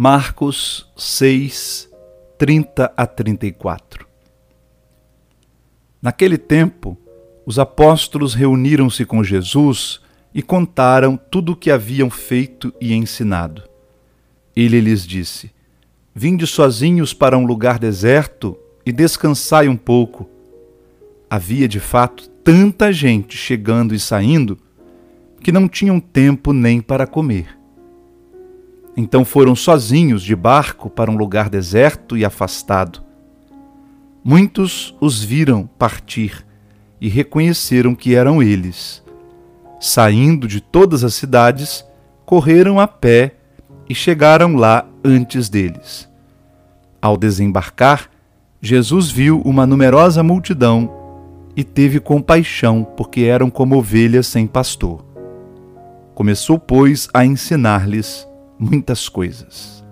Marcos 6, 30 a 34 Naquele tempo, os apóstolos reuniram-se com Jesus e contaram tudo o que haviam feito e ensinado. Ele lhes disse: Vinde sozinhos para um lugar deserto e descansai um pouco. Havia de fato tanta gente chegando e saindo que não tinham tempo nem para comer. Então foram sozinhos de barco para um lugar deserto e afastado. Muitos os viram partir e reconheceram que eram eles. Saindo de todas as cidades, correram a pé e chegaram lá antes deles. Ao desembarcar, Jesus viu uma numerosa multidão e teve compaixão, porque eram como ovelhas sem pastor. Começou, pois, a ensinar-lhes muitas coisas.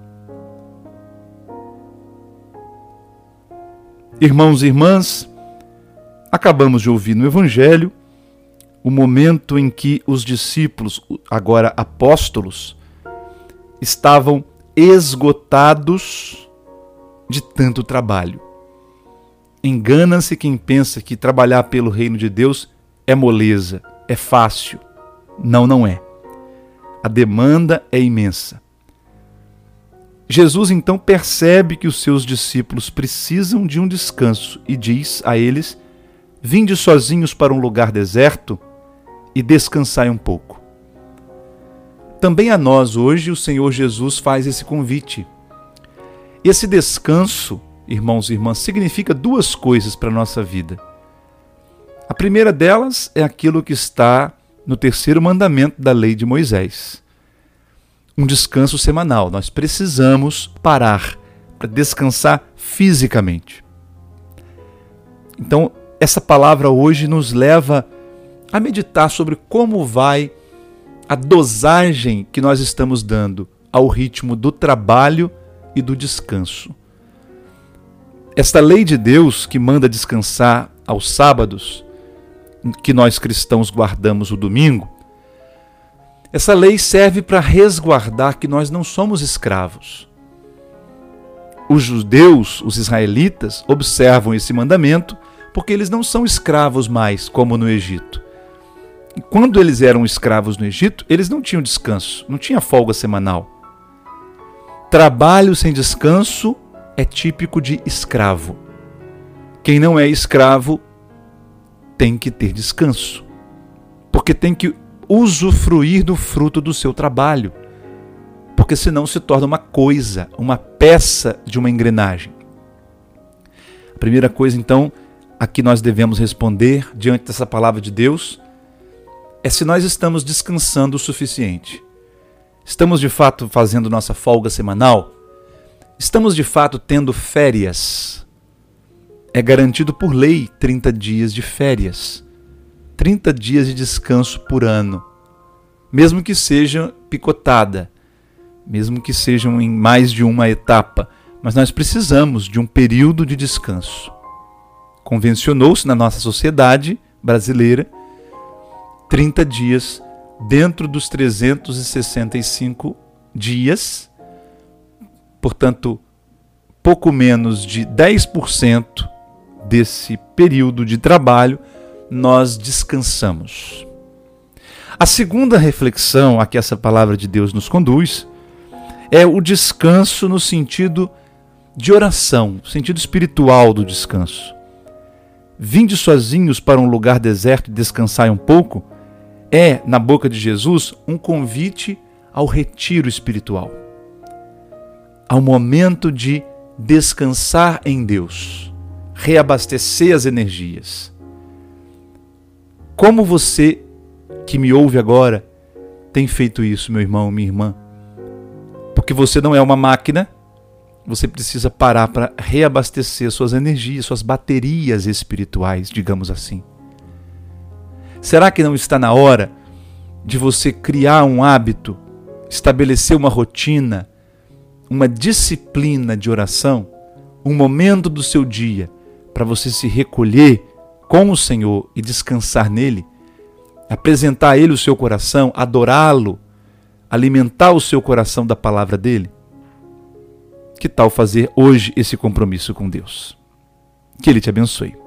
Irmãos e irmãs, acabamos de ouvir no Evangelho o momento em que os discípulos, agora apóstolos, estavam esgotados de tanto trabalho. Engana-se quem pensa que trabalhar pelo reino de Deus é moleza, é fácil. Não, não é. A demanda é imensa. Jesus então percebe que os seus discípulos precisam de um descanso e diz a eles: Vinde sozinhos para um lugar deserto e descansai um pouco. Também a nós hoje o Senhor Jesus faz esse convite. Esse descanso, irmãos e irmãs, significa duas coisas para a nossa vida. A primeira delas é aquilo que está no terceiro mandamento da lei de Moisés. Um descanso semanal. Nós precisamos parar para descansar fisicamente. Então, essa palavra hoje nos leva a meditar sobre como vai a dosagem que nós estamos dando ao ritmo do trabalho e do descanso. Esta lei de Deus que manda descansar aos sábados que nós cristãos guardamos o domingo, essa lei serve para resguardar que nós não somos escravos. Os judeus, os israelitas, observam esse mandamento porque eles não são escravos mais, como no Egito. E quando eles eram escravos no Egito, eles não tinham descanso, não tinha folga semanal. Trabalho sem descanso é típico de escravo. Quem não é escravo tem que ter descanso, porque tem que usufruir do fruto do seu trabalho, porque senão se torna uma coisa, uma peça de uma engrenagem. A primeira coisa, então, a que nós devemos responder diante dessa palavra de Deus é se nós estamos descansando o suficiente. Estamos de fato fazendo nossa folga semanal? Estamos de fato tendo férias? é garantido por lei 30 dias de férias, 30 dias de descanso por ano, mesmo que seja picotada, mesmo que sejam em mais de uma etapa, mas nós precisamos de um período de descanso. Convencionou-se na nossa sociedade brasileira 30 dias dentro dos 365 dias, portanto, pouco menos de 10% desse período de trabalho, nós descansamos. A segunda reflexão a que essa palavra de Deus nos conduz é o descanso no sentido de oração, sentido espiritual do descanso. Vinde sozinhos para um lugar deserto e descansai um pouco é, na boca de Jesus, um convite ao retiro espiritual, ao momento de descansar em Deus reabastecer as energias. Como você que me ouve agora tem feito isso, meu irmão, minha irmã? Porque você não é uma máquina, você precisa parar para reabastecer suas energias, suas baterias espirituais, digamos assim. Será que não está na hora de você criar um hábito, estabelecer uma rotina, uma disciplina de oração, um momento do seu dia para você se recolher com o Senhor e descansar nele, apresentar a Ele o seu coração, adorá-lo, alimentar o seu coração da palavra dele? Que tal fazer hoje esse compromisso com Deus? Que Ele te abençoe.